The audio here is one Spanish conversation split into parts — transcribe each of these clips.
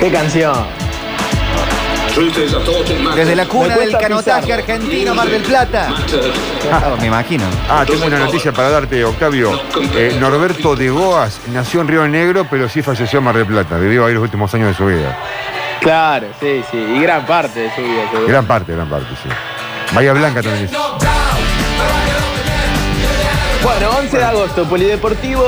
¿Qué canción? Desde la cuna del canotaje argentino, Mar del Plata. Ah, me imagino. Ah, tengo una noticia para darte, Octavio. Eh, Norberto de Goas nació en Río Negro, pero sí falleció en Mar del Plata. Vivió ahí los últimos años de su vida. Claro, sí, sí. Y gran parte de su vida. seguro. Gran parte, gran parte, sí. Bahía Blanca también es. Bueno, 11 de agosto, Polideportivo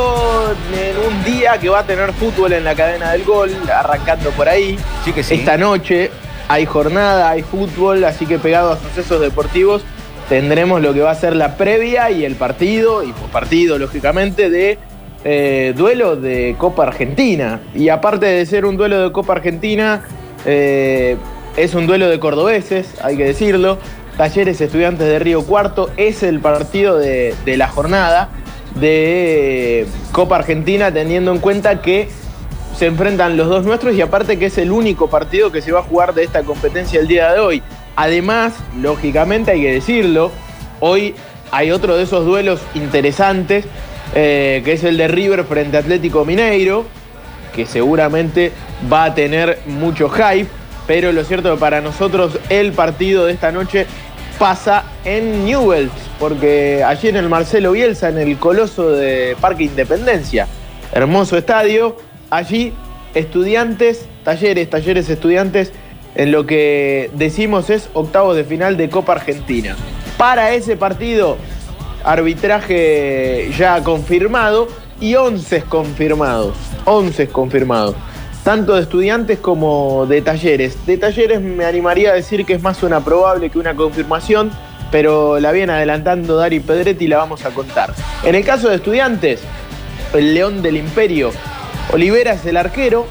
en un día que va a tener fútbol en la cadena del gol, arrancando por ahí. Sí que sí. Esta noche hay jornada, hay fútbol, así que pegado a sucesos deportivos tendremos lo que va a ser la previa y el partido, y partido, lógicamente, de eh, duelo de Copa Argentina. Y aparte de ser un duelo de Copa Argentina, eh, es un duelo de cordobeses, hay que decirlo. Talleres Estudiantes de Río Cuarto es el partido de, de la jornada de Copa Argentina, teniendo en cuenta que se enfrentan los dos nuestros y aparte que es el único partido que se va a jugar de esta competencia el día de hoy. Además, lógicamente hay que decirlo, hoy hay otro de esos duelos interesantes, eh, que es el de River frente a Atlético Mineiro, que seguramente va a tener mucho hype, pero lo cierto es que para nosotros el partido de esta noche pasa en Newell's, porque allí en el Marcelo Bielsa, en el Coloso de Parque Independencia, hermoso estadio, allí estudiantes, talleres, talleres estudiantes, en lo que decimos es octavos de final de Copa Argentina. Para ese partido, arbitraje ya confirmado y 11 confirmados, 11 confirmados, tanto de estudiantes como de talleres. De talleres me animaría a decir que es más una probable que una confirmación, pero la viene adelantando Dari Pedretti y la vamos a contar. En el caso de estudiantes, el León del Imperio, Olivera es el arquero,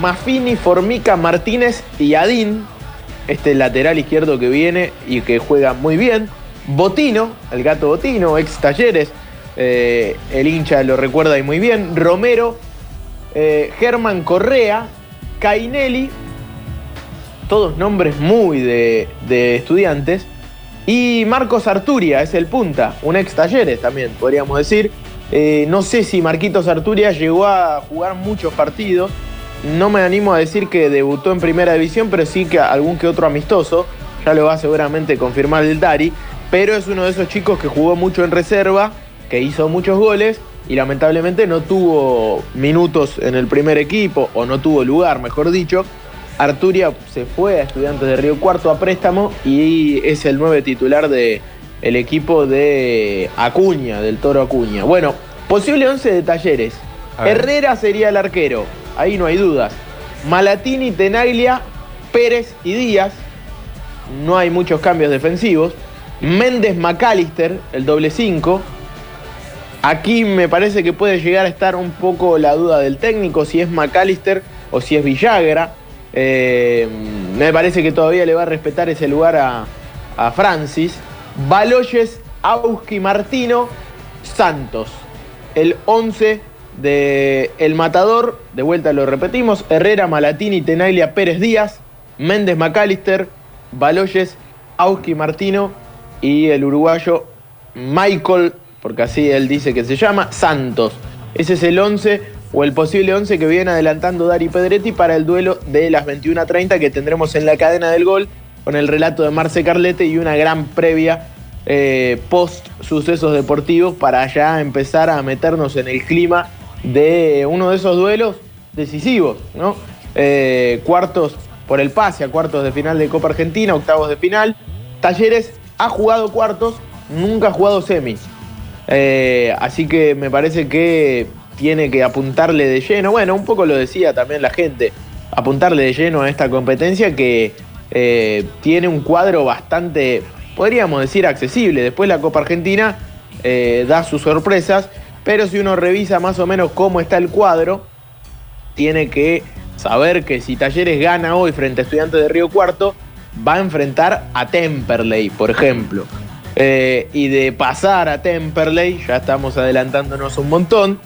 Mafini, Formica, Martínez y Adín, este lateral izquierdo que viene y que juega muy bien. Botino, el gato Botino, ex talleres, eh, el hincha lo recuerda y muy bien. Romero, eh, Germán Correa, Cainelli, todos nombres muy de, estudiantes. Y Marcos Arturia es el punta, un ex talleres también, podríamos decir. Eh, no sé si Marquitos Arturia llegó a jugar muchos partidos. No me animo a decir que debutó en primera división, pero sí que algún que otro amistoso. Ya lo va a seguramente confirmar el Dari. Pero es uno de esos chicos que jugó mucho en reserva, que hizo muchos goles y lamentablemente no tuvo minutos en el primer equipo, o no tuvo lugar, mejor dicho. Arturia se fue a Estudiantes de Río Cuarto a préstamo y es el nueve titular de, el equipo de Acuña, del Toro Acuña. Bueno, posible 11 de talleres. Herrera sería el arquero, ahí no hay dudas. Malatini, Tenaglia, Pérez y Díaz. No hay muchos cambios defensivos. Méndez McAllister, el doble 5. Aquí me parece que puede llegar a estar un poco la duda del técnico, si es McAllister o si es Villagra. Eh, me parece que todavía le va a respetar ese lugar a, Francis. Baloyes, Auski, Martino, Santos. El 11 de El Matador, de vuelta lo repetimos, Herrera, Malatini, Tenaglia, Pérez Díaz, Méndez McAllister, Baloyes, Auski, Martino y el uruguayo Michael, porque así él dice que se llama, Santos. Ese es el 11 o el posible 11 que viene adelantando Dari Pedretti para el duelo de las 21.30 que tendremos en la cadena del gol con el relato de Marce Carlete y una gran previa eh, post sucesos deportivos para ya empezar a meternos en el clima de uno de esos duelos decisivos, ¿no? Eh, cuartos por el pase a cuartos de final de Copa Argentina, octavos de final. Talleres ha jugado cuartos, nunca ha jugado semis. Eh, así que me parece que tiene que apuntarle de lleno, bueno, un poco lo decía también la gente, apuntarle de lleno a esta competencia que eh, tiene un cuadro bastante, podríamos decir, accesible. Después la Copa Argentina eh, da sus sorpresas, pero si uno revisa más o menos cómo está el cuadro, tiene que saber que si Talleres gana hoy frente a Estudiantes de Río Cuarto, va a enfrentar a Temperley, por ejemplo. Eh, y de pasar a Temperley, ya estamos adelantándonos un montón,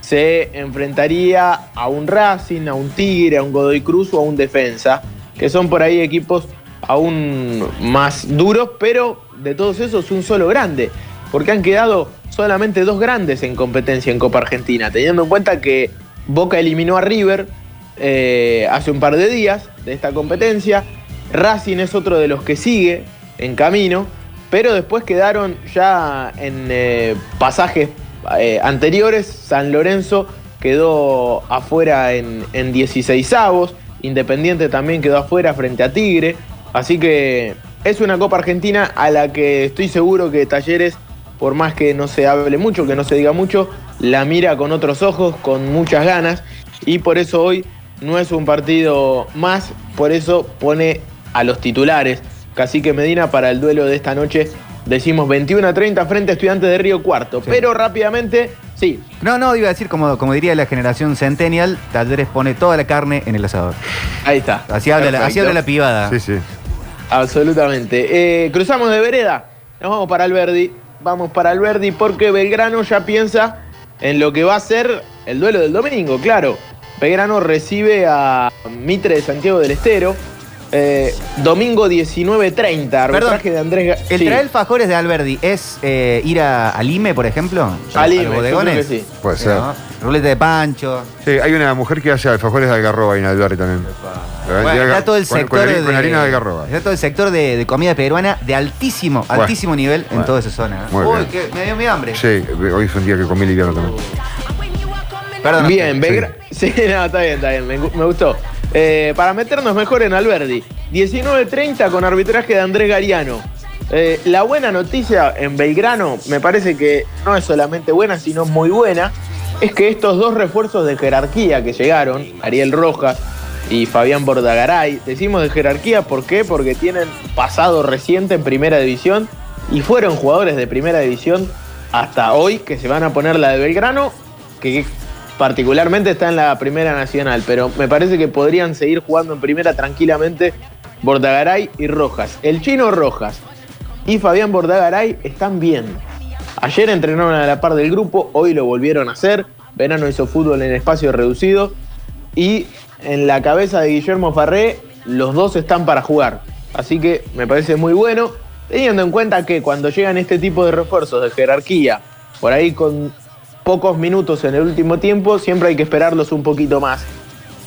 se enfrentaría a un Racing, a un Tigre, a un Godoy Cruz o a un Defensa, que son por ahí equipos aún más duros, pero de todos esos un solo grande, porque han quedado solamente dos grandes en competencia en Copa Argentina, teniendo en cuenta que Boca eliminó a River eh, hace un par de días de esta competencia, Racing es otro de los que sigue en camino, pero después quedaron ya en eh, pasajes eh, anteriores, San Lorenzo quedó afuera en, en 16 avos, Independiente también quedó afuera frente a Tigre, así que es una Copa Argentina a la que estoy seguro que Talleres, por más que no se hable mucho, que no se diga mucho, la mira con otros ojos, con muchas ganas, y por eso hoy no es un partido más, por eso pone a los titulares. Cacique Medina para el duelo de esta noche Decimos 21 a 30 frente a Estudiantes de Río Cuarto. Pero rápidamente, sí. No, no, iba a decir, como, como diría la generación Centennial, Talleres pone toda la carne en el asador. Ahí está. Así habla, la, así habla la pibada. Sí, sí. Absolutamente. Eh, cruzamos de vereda. Nos vamos para Alberdi. Vamos para Alberdi porque Belgrano ya piensa en lo que va a ser el duelo del domingo, claro. Belgrano recibe a Mitre de Santiago del Estero. Eh, domingo 19.30, arbitraje de Andrés ¿El traer Fajores de Alberdi es eh, ir a, Lime, por ejemplo? A, Lime, bodegones? sí. Puede ser. Ruleta de pancho. Sí, hay una mujer que hace alfajores de algarroba ahí en Alberdi también. está todo el sector de, harina de algarroba. Está todo el sector de, comida peruana de altísimo, altísimo nivel en toda esa zona. ¿eh? Uy, que me dio mi hambre. Sí, hoy es un día que comí liviano también. Perdón. Bien, sí. sí, no, está bien, está bien, me, me gustó. Eh, para meternos mejor en Alberdi. 19.30 con arbitraje de Andrés Gariano. Eh, la buena noticia en Belgrano, me parece que no es solamente buena, sino muy buena, es que estos dos refuerzos de jerarquía que llegaron, Ariel Rojas y Fabián Bordagaray, decimos de jerarquía, ¿por qué? Porque tienen pasado reciente en primera división y fueron jugadores de primera división hasta hoy que se van a poner la de Belgrano, que particularmente está en la Primera Nacional, pero me parece que podrían seguir jugando en Primera tranquilamente Bordagaray y Rojas. El chino Rojas y Fabián Bordagaray están bien. Ayer entrenaron a la par del grupo, hoy lo volvieron a hacer. Verano hizo fútbol en espacio reducido y en la cabeza de Guillermo Farré los dos están para jugar. Así que me parece muy bueno, teniendo en cuenta que cuando llegan este tipo de refuerzos de jerarquía, por ahí con pocos minutos en el último tiempo, siempre hay que esperarlos un poquito más.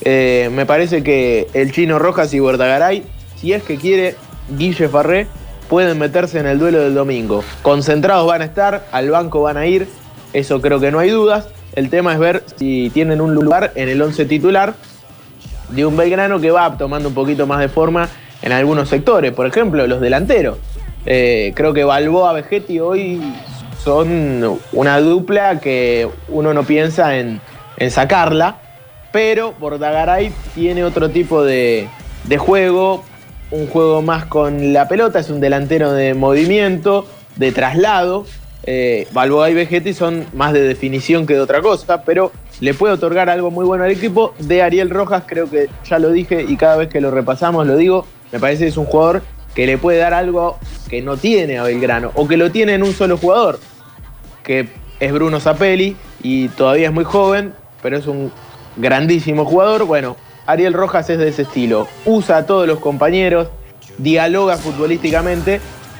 Eh, me parece que el Chino Rojas y Bordagaray, si es que quiere Guille Farré, pueden meterse en el duelo del domingo. Concentrados van a estar, al banco van a ir, eso creo que no hay dudas. El tema es ver si tienen un lugar en el 11 titular de un Belgrano que va tomando un poquito más de forma en algunos sectores. Por ejemplo, los delanteros. Eh, creo que Balboa Vegetti hoy son una dupla que uno no piensa en, sacarla, pero Bordagaray tiene otro tipo de, juego, un juego más con la pelota, es un delantero de movimiento, de traslado. Eh, Balboa y Vegetti son más de definición que de otra cosa, pero le puede otorgar algo muy bueno al equipo. De Ariel Rojas, creo que ya lo dije y cada vez que lo repasamos lo digo, me parece que es un jugador que le puede dar algo que no tiene a Belgrano o que lo tiene en un solo jugador que es Bruno Zapelli y todavía es muy joven, pero es un grandísimo jugador. Bueno, Ariel Rojas es de ese estilo. Usa a todos los compañeros, dialoga futbolísticamente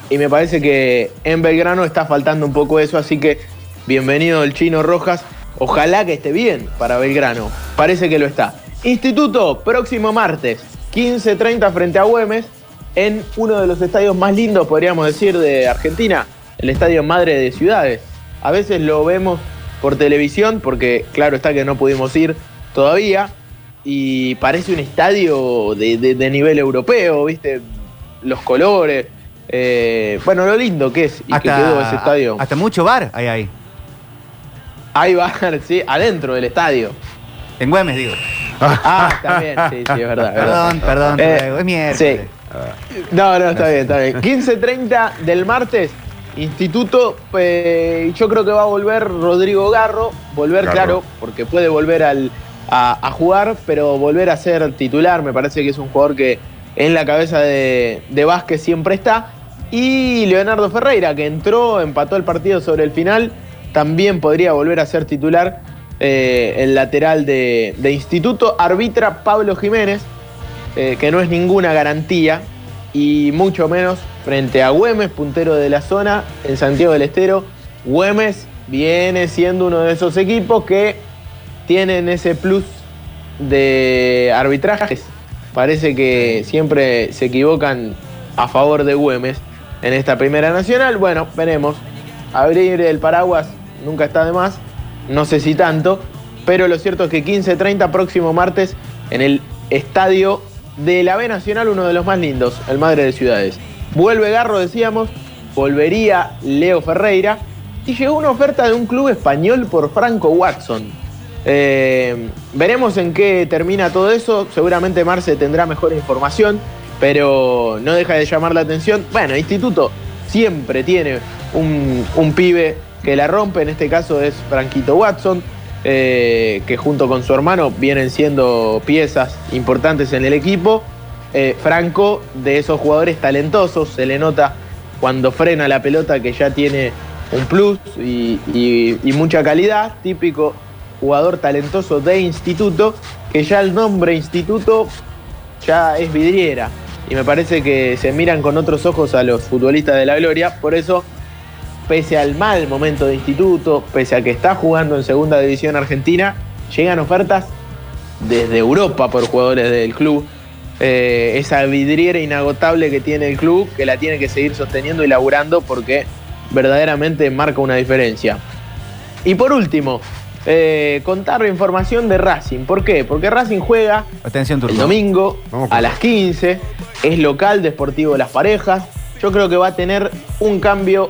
y me parece que en Belgrano está faltando un poco eso, así que bienvenido el chino Rojas. Ojalá que esté bien para Belgrano. Parece que lo está. Instituto, próximo martes, 15.30 frente a Güemes, en uno de los estadios más lindos, podríamos decir, de Argentina, el Estadio Madre de Ciudades. A veces lo vemos por televisión, porque claro está que no pudimos ir todavía, y parece un estadio de, nivel europeo, ¿viste? Los colores. Eh, bueno, lo lindo que es y que quedó ese estadio. Hasta mucho bar hay ahí. Hay bar, sí, adentro del estadio. En Güemes, digo. Ah, también, sí, sí, es verdad. Perdón, perdón, eh, es miércoles. Sí. No, no, está bien, está bien. 15.30 del martes, Instituto, eh, yo creo que va a volver Rodrigo Garro, volver claro, porque puede volver al, a, jugar, pero volver a ser titular, me parece que es un jugador que en la cabeza de, de Vázquez siempre está. Y Leonardo Ferreira, que entró, empató el partido sobre el final, también podría volver a ser titular eh, el lateral de, instituto. Arbitra Pablo Jiménez, eh, que no es ninguna garantía, y mucho menos frente a Güemes, puntero de la zona en Santiago del Estero. Güemes viene siendo uno de esos equipos que tienen ese plus de arbitrajes. Parece que siempre se equivocan a favor de Güemes en esta primera nacional. Bueno, veremos. Abrir el paraguas nunca está de más. No sé si tanto. Pero lo cierto es que 15-30 próximo martes en el estadio de la B Nacional, uno de los más lindos, el Madre de Ciudades. Vuelve Garro, decíamos, volvería Leo Ferreira y llegó una oferta de un club español por Franco Watson. Eh, veremos en qué termina todo eso. Seguramente Marce tendrá mejor información, pero no deja de llamar la atención. Bueno, Instituto siempre tiene un, un pibe que la rompe, en este caso es Franquito Watson. Eh, que junto con su hermano vienen siendo piezas importantes en el equipo. Eh, Franco, de esos jugadores talentosos, se le nota cuando frena la pelota que ya tiene un plus y, mucha calidad, típico jugador talentoso de instituto, que ya el nombre instituto ya es vidriera. Y me parece que se miran con otros ojos a los futbolistas de la gloria, por eso pese al mal momento de instituto, pese a que está jugando en segunda división argentina, llegan ofertas desde Europa por jugadores del club. Eh, esa vidriera inagotable que tiene el club, que la tiene que seguir sosteniendo y laburando porque verdaderamente marca una diferencia. Y por último, eh, contar la información de Racing. ¿Por qué? Porque Racing juega Atención, el domingo a las 15, es local de Sportivo Las Parejas. Yo creo que va a tener un cambio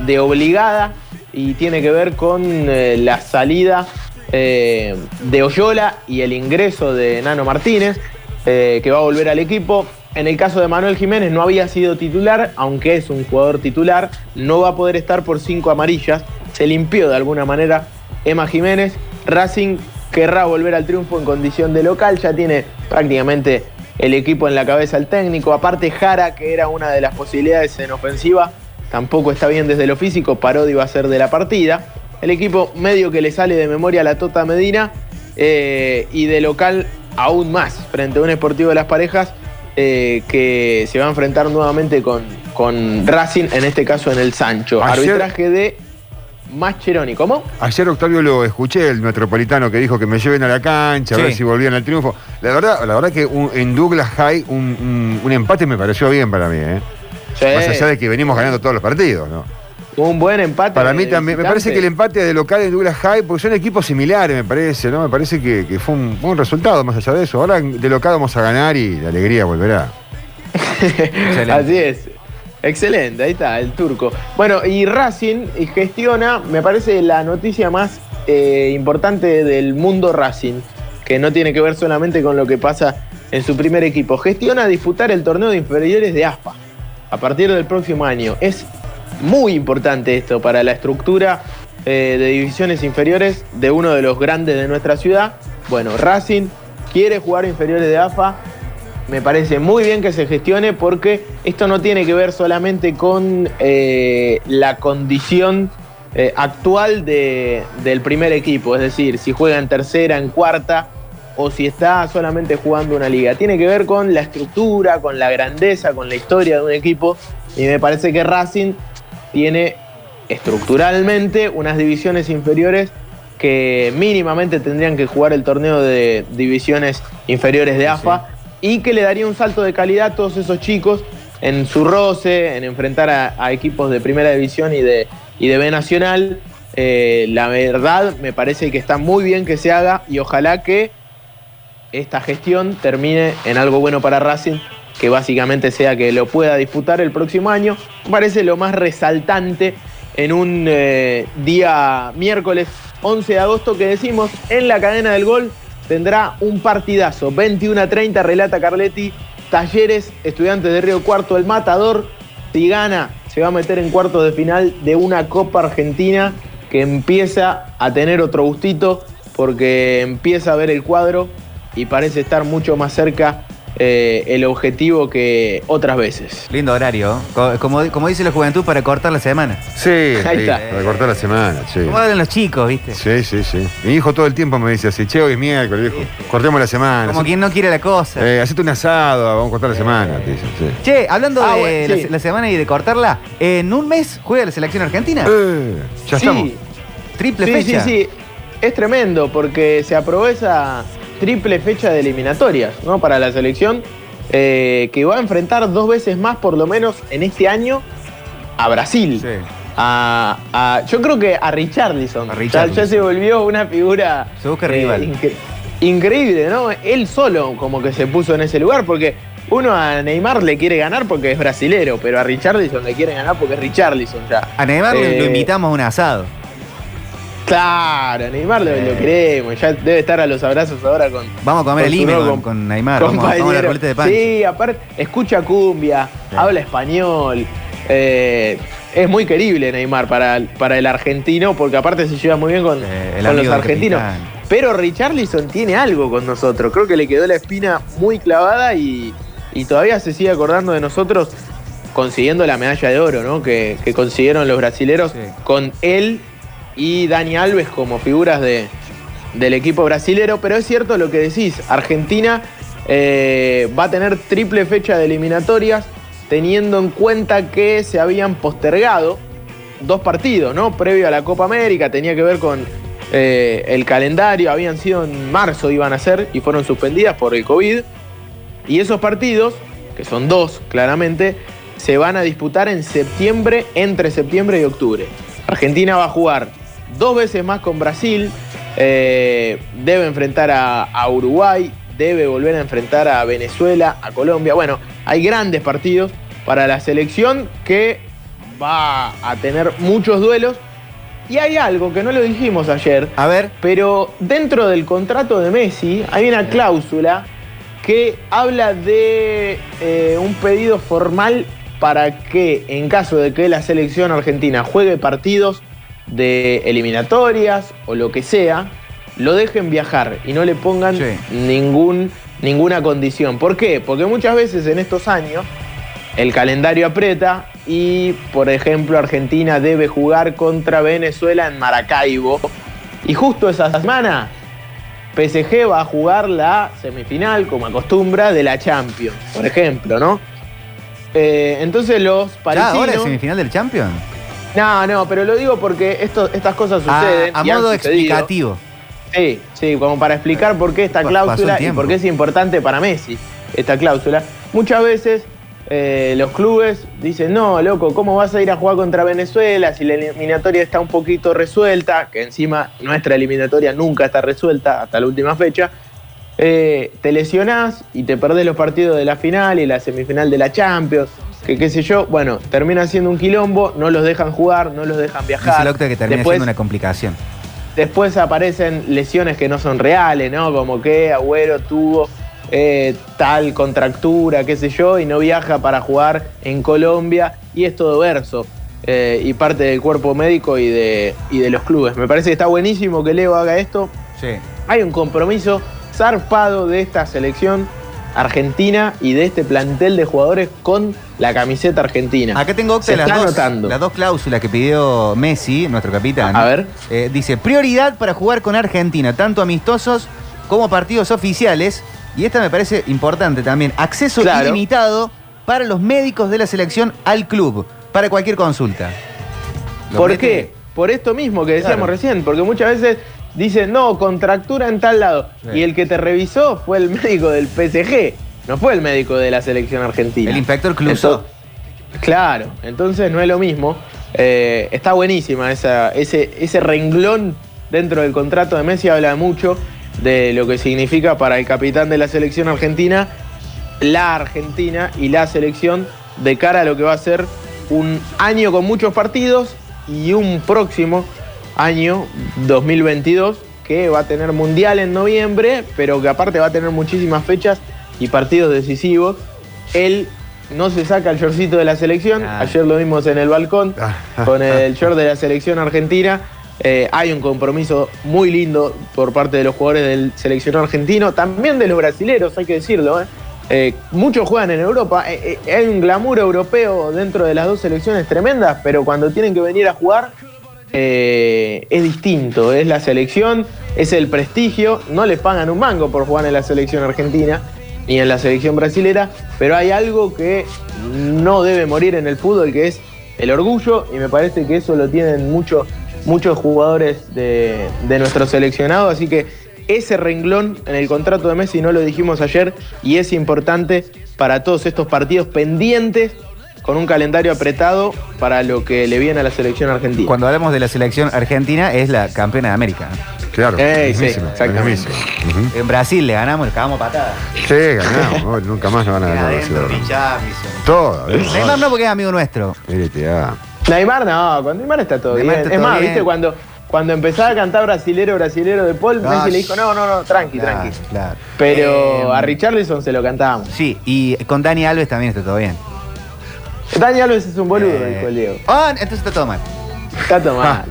de obligada y tiene que ver con eh, la salida eh, de Oyola y el ingreso de Nano Martínez, eh, que va a volver al equipo. En el caso de Manuel Jiménez no había sido titular, aunque es un jugador titular, no va a poder estar por cinco amarillas. Se limpió de alguna manera Emma Jiménez. Racing querrá volver al triunfo en condición de local, ya tiene prácticamente el equipo en la cabeza el técnico. Aparte Jara, que era una de las posibilidades en ofensiva, tampoco está bien desde lo físico, Parodi va a ser de la partida. El equipo medio que le sale de memoria a la Tota Medina eh, y de local aún más frente a un Esportivo de las Parejas eh, que se va a enfrentar nuevamente con, con Racing, en este caso en el Sancho. Arbitraje de Mascheroni. ¿Cómo? Ayer, Octavio, lo escuché, el metropolitano que dijo que me lleven a la cancha, a ver si volvían al triunfo. La verdad, la verdad que en Douglas High un, un empate me pareció bien para mí, ¿eh? Más allá de que venimos ganando todos los partidos, ¿no? Un buen empate. Para mí también. Me parece que el empate de local en Douglas High, porque son equipos similares, me parece, ¿no? Me parece que, fue un buen resultado más allá de eso. Ahora de local vamos a ganar y la alegría volverá. Así es. Excelente, ahí está, el turco. Bueno, y Racing gestiona, me parece, la noticia más eh, importante del mundo Racing, que no tiene que ver solamente con lo que pasa en su primer equipo. Gestiona disputar el torneo de inferiores de ASPA a partir del próximo año. Es muy importante esto para la estructura eh, de divisiones inferiores de uno de los grandes de nuestra ciudad. Bueno, Racing quiere jugar inferiores de AFA. Me parece muy bien que se gestione porque esto no tiene que ver solamente con eh, la condición eh, actual del primer equipo, es decir, si juega en tercera, en cuarta o si está solamente jugando una liga. Tiene que ver con la estructura, con la grandeza, con la historia de un equipo. Y me parece que Racing tiene estructuralmente unas divisiones inferiores que mínimamente tendrían que jugar el torneo de divisiones inferiores de AFA y que le daría un salto de calidad a todos esos chicos en su roce, en enfrentar a, equipos de primera división y de, y de B Nacional. Eh, la verdad me parece que está muy bien que se haga y ojalá que esta gestión termine en algo bueno para Racing, que básicamente sea que lo pueda disputar el próximo año. Parece lo más resaltante en un eh, día miércoles 11 de agosto que decimos en la cadena del gol tendrá un partidazo. 21 a 30, relata Carletti. Talleres, estudiantes de Río Cuarto, el matador. Si gana, se va a meter en cuartos de final de una Copa Argentina que empieza a tener otro gustito porque empieza a ver el cuadro y parece estar mucho más cerca eh, el objetivo que otras veces. Lindo horario. Como, como dice la juventud, para cortar la semana. Sí, para cortar la semana, sí. Como hablan los chicos, ¿viste? Sí, sí, sí. Mi hijo todo el tiempo me dice así, che, hoy es miércoles, viejo. Cortemos la semana. Como quien no quiere la cosa. Eh, hacete un asado, vamos a cortar la semana, Che, hablando ah, de la, semana y de cortarla, en un mes juega la selección argentina. Eh, ya estamos. Triple fecha. Sí, sí, Es tremendo porque se aprovecha triple fecha de eliminatorias ¿no? para la selección, eh, que va a enfrentar dos veces más, por lo menos en este año, a Brasil. A, yo creo que a Richarlison. Ya, se volvió una figura. Se busca rival. Eh, increíble, ¿no? Él solo como que se puso en ese lugar, porque uno a Neymar le quiere ganar porque es brasilero, pero a Richarlison le quiere ganar porque es Richarlison ya. A Neymar lo eh, invitamos a un asado. Claro, Neymar lo, queremos. Ya debe estar a los abrazos ahora con. Vamos a comer el IME con, Neymar. Vamos, a la de pan. Sí, aparte, escucha cumbia, habla español. Eh, es muy querible Neymar para, para el argentino, porque aparte se lleva muy bien con, los argentinos. Pero Richarlison tiene algo con nosotros. Creo que le quedó la espina muy clavada y, todavía se sigue acordando de nosotros consiguiendo la medalla de oro, ¿no? Que, consiguieron los brasileros con él y Dani Alves como figuras de, del equipo brasilero, pero es cierto lo que decís, Argentina eh, va a tener triple fecha de eliminatorias, teniendo en cuenta que se habían postergado dos partidos, ¿no? Previo a la Copa América, tenía que ver con eh, el calendario, habían sido en marzo, iban a ser, y fueron suspendidas por el COVID. Y esos partidos, que son dos claramente, se van a disputar en septiembre, entre septiembre y octubre. Argentina va a jugar dos veces más con Brasil, eh, debe enfrentar a, Uruguay, debe volver a enfrentar a Venezuela, a Colombia. Bueno, hay grandes partidos para la selección que va a tener muchos duelos. Y hay algo que no lo dijimos ayer. A ver. Pero dentro del contrato de Messi hay una cláusula que habla de eh, un pedido formal para que en caso de que la selección argentina juegue partidos de eliminatorias o lo que sea, lo dejen viajar y no le pongan ningún, ninguna condición. ¿Por qué? Porque muchas veces en estos años el calendario aprieta y, por ejemplo, Argentina debe jugar contra Venezuela en Maracaibo. Y justo esa semana PSG va a jugar la semifinal, como acostumbra, de la Champions, por ejemplo, ¿no? Eh, entonces los parisinos... ¿Ahora es semifinal del Champions? No, no, pero lo digo porque esto, estas cosas ah, suceden. a modo explicativo. Sí, sí, como para explicar por qué esta cláusula y por qué es importante para Messi esta cláusula. Muchas veces eh, los clubes dicen, no, loco, ¿cómo vas a ir a jugar contra Venezuela si la eliminatoria está un poquito resuelta? Que encima nuestra eliminatoria nunca está resuelta hasta la última fecha. Eh, te lesionás y te perdés los partidos de la final y la semifinal de la Champions que qué sé yo, bueno, termina siendo un quilombo, no los dejan jugar, no los dejan viajar. Dice que termina siendo una complicación. Después aparecen lesiones que no son reales, ¿no? Como que Agüero tuvo eh, tal contractura, qué sé yo, y no viaja para jugar en Colombia, y es todo verso. Eh, y parte del cuerpo médico y de, y de los clubes. Me parece que está buenísimo que Leo haga esto. Sí. Hay un compromiso zarpado de esta selección Argentina y de este plantel de jugadores con la camiseta argentina. Acá tengo las, dos, las dos cláusulas que pidió Messi, nuestro capitán. A ver. Eh, dice, prioridad para jugar con Argentina, tanto amistosos como partidos oficiales. Y esta me parece importante también. Acceso ilimitado para los médicos de la selección al club, para cualquier consulta. ¿Por qué? Por esto mismo que decíamos recién, porque muchas veces dice, no, contractura en tal lado. Y el que te revisó fue el médico del PSG, no fue el médico de la selección argentina. El inspector Cluso. claro, entonces no es lo mismo. Eh, está buenísima esa, ese, ese renglón dentro del contrato de Messi, habla mucho de lo que significa para el capitán de la selección argentina, la Argentina y la selección de cara a lo que va a ser un año con muchos partidos y un próximo año 2022 que va a tener mundial en noviembre, pero que aparte va a tener muchísimas fechas y partidos decisivos. Él no se saca el shortcito de la selección, ah. ayer lo vimos en el balcón ah. con el short de la selección argentina Eh, hay un compromiso muy lindo por parte de los jugadores del seleccionado argentino, también de los brasileros, hay que decirlo. ¿eh? Eh, muchos juegan en Europa, hay un glamour europeo dentro de las dos selecciones tremendas, pero cuando tienen que venir a jugar es distinto, es la selección, es el prestigio, no les pagan un mango por jugar en la selección argentina ni en la selección brasilera, pero hay algo que no debe morir en el fútbol, que es el orgullo, y me parece que eso lo tienen mucho muchos jugadores de, nuestro seleccionado, así que ese renglón en el contrato de Messi no lo dijimos ayer y es importante para todos estos partidos pendientes con un calendario apretado para lo que le viene a la selección argentina. Cuando hablamos de la selección argentina es la campeona de América. Claro. sí, exactamente. En Brasil le ganamos, le cagamos patadas. Sí, ganamos. nunca más nos van a ganar. Todo. Neymar no porque es amigo nuestro. Mire, Neymar no, con Neymar está todo bien. es más, viste, cuando, cuando empezaba a cantar brasilero, brasilero de Paul, Messi le dijo, no, no, no, tranqui, tranqui. Claro. Pero eh, a Richarlison se lo cantábamos. Sí, y con Dani Alves también está todo bien. Dani Alves es un boludo, eh, dijo el Diego. Ah, entonces está todo mal. Está todo mal.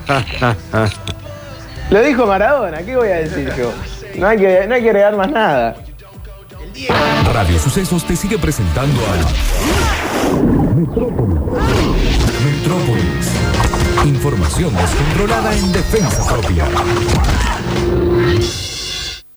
lo dijo Maradona, ¿qué voy a decir yo? No hay que, no hay que agregar más nada. Radio Sucesos te sigue presentando a Metrópolis. Metrópolis. Información descontrolada en defensa propia.